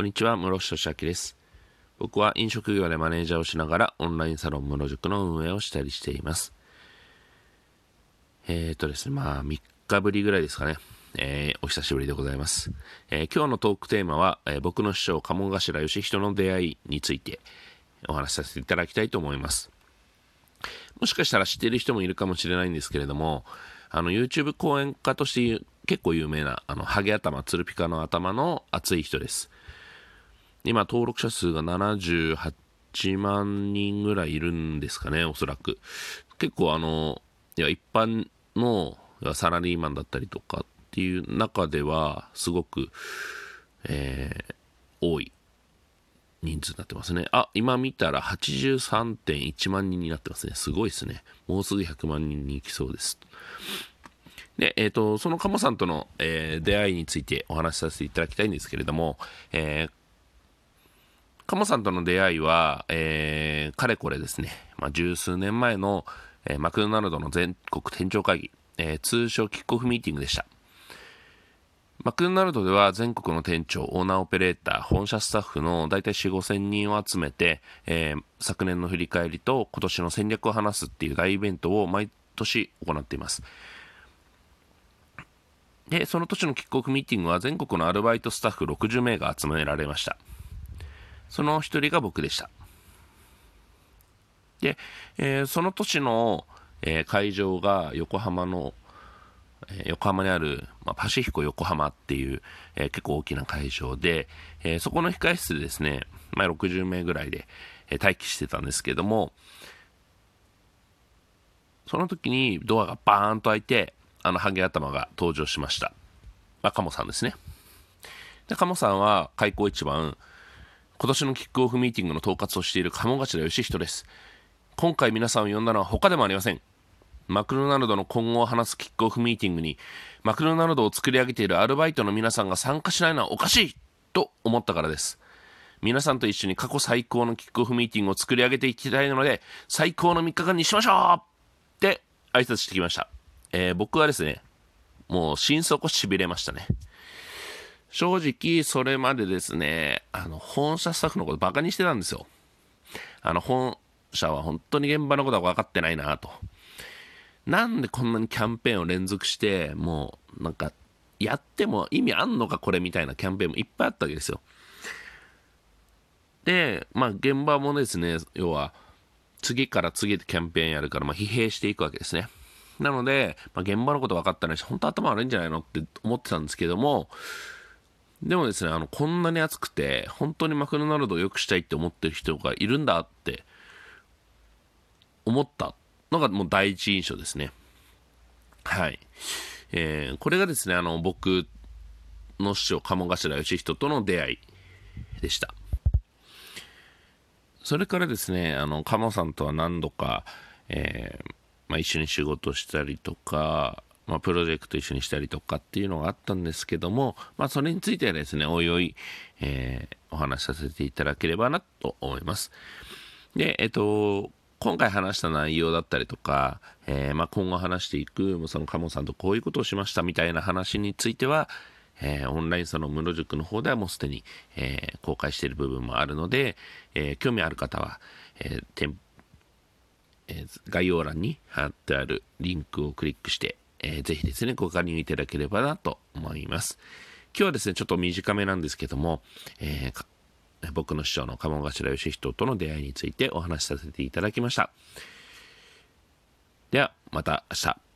こんにちは、室下明です。僕は飲食業でマネージャーをしながらオンラインサロン室塾の運営をしたりしています。えっ、ー、とですね、まあ3日ぶりぐらいですかね。えー、お久しぶりでございます。えー、今日のトークテーマは、えー、僕の師匠、鴨頭義人の出会いについてお話しさせていただきたいと思います。もしかしたら知っている人もいるかもしれないんですけれども、あの、YouTube 講演家として結構有名な、あの、ハゲ頭、ツルピカの頭の熱い人です。今、登録者数が78万人ぐらいいるんですかね、おそらく。結構あの、いや、一般のサラリーマンだったりとかっていう中では、すごく、えー、多い人数になってますね。あ、今見たら83.1万人になってますね。すごいですね。もうすぐ100万人に行きそうです。で、えっ、ー、と、その鴨さんとの、えー、出会いについてお話しさせていただきたいんですけれども、えー、鴨さんとの出会いは、えー、かれこれですね、まあ、十数年前の、えー、マクドナルドの全国店長会議、えー、通称キックオフミーティングでした。マクドナルドでは全国の店長、オーナーオペレーター、本社スタッフの大体4、5千人を集めて、えー、昨年の振り返りと今年の戦略を話すっていう大イベントを毎年行っています。で、その年のキックオフミーティングは全国のアルバイトスタッフ60名が集められました。その一人が僕でした。で、えー、その年の、えー、会場が横浜の、えー、横浜にある、まあ、パシフィコ横浜っていう、え結構大きな会場で、えそこの控室でですね、まあ、60名ぐらいで、え待機してたんですけども、その時にドアがバーンと開いて、あのハゲ頭が登場しました。まあ、カモさんですね。で、カモさんは開口一番、今年のキックオフミーティングの統括をしている鴨頭義人です。今回皆さんを呼んだのは他でもありません。マクドナルドの今後を話すキックオフミーティングに、マクドナルドを作り上げているアルバイトの皆さんが参加しないのはおかしいと思ったからです。皆さんと一緒に過去最高のキックオフミーティングを作り上げていきたいので、最高の3日間にしましょうって挨拶してきました。えー、僕はですね、もう心底痺れましたね。正直、それまでですね、あの、本社スタッフのことバカにしてたんですよ。あの、本社は本当に現場のことは分かってないなと。なんでこんなにキャンペーンを連続して、もう、なんか、やっても意味あんのかこれみたいなキャンペーンもいっぱいあったわけですよ。で、まあ、現場もですね、要は、次から次へとキャンペーンやるから、まあ、疲弊していくわけですね。なので、まあ、現場のこと分かったらし、本当頭悪いんじゃないのって思ってたんですけども、でもですね、あの、こんなに暑くて、本当にマクドナルドを良くしたいって思ってる人がいるんだって思ったのがもう第一印象ですね。はい。えー、これがですね、あの、僕の師匠、鴨頭義人との出会いでした。それからですね、あの、鴨さんとは何度か、えー、まあ、一緒に仕事したりとか、まあ、プロジェクト一緒にしたりとかっていうのがあったんですけども、まあ、それについてはですね、おいおい、えー、お話しさせていただければなと思います。で、えっと、今回話した内容だったりとか、えー、まあ、今後話していく、その鴨さんとこういうことをしましたみたいな話については、えー、オンラインその室塾の方ではもうすでに、えー、公開している部分もあるので、え興味ある方は、ええ概要欄に貼ってあるリンクをクリックして、えー、ぜひですね、ご加入いただければなと思います。今日はですね、ちょっと短めなんですけども、えー、僕の師匠の鴨頭義人との出会いについてお話しさせていただきました。では、また明日。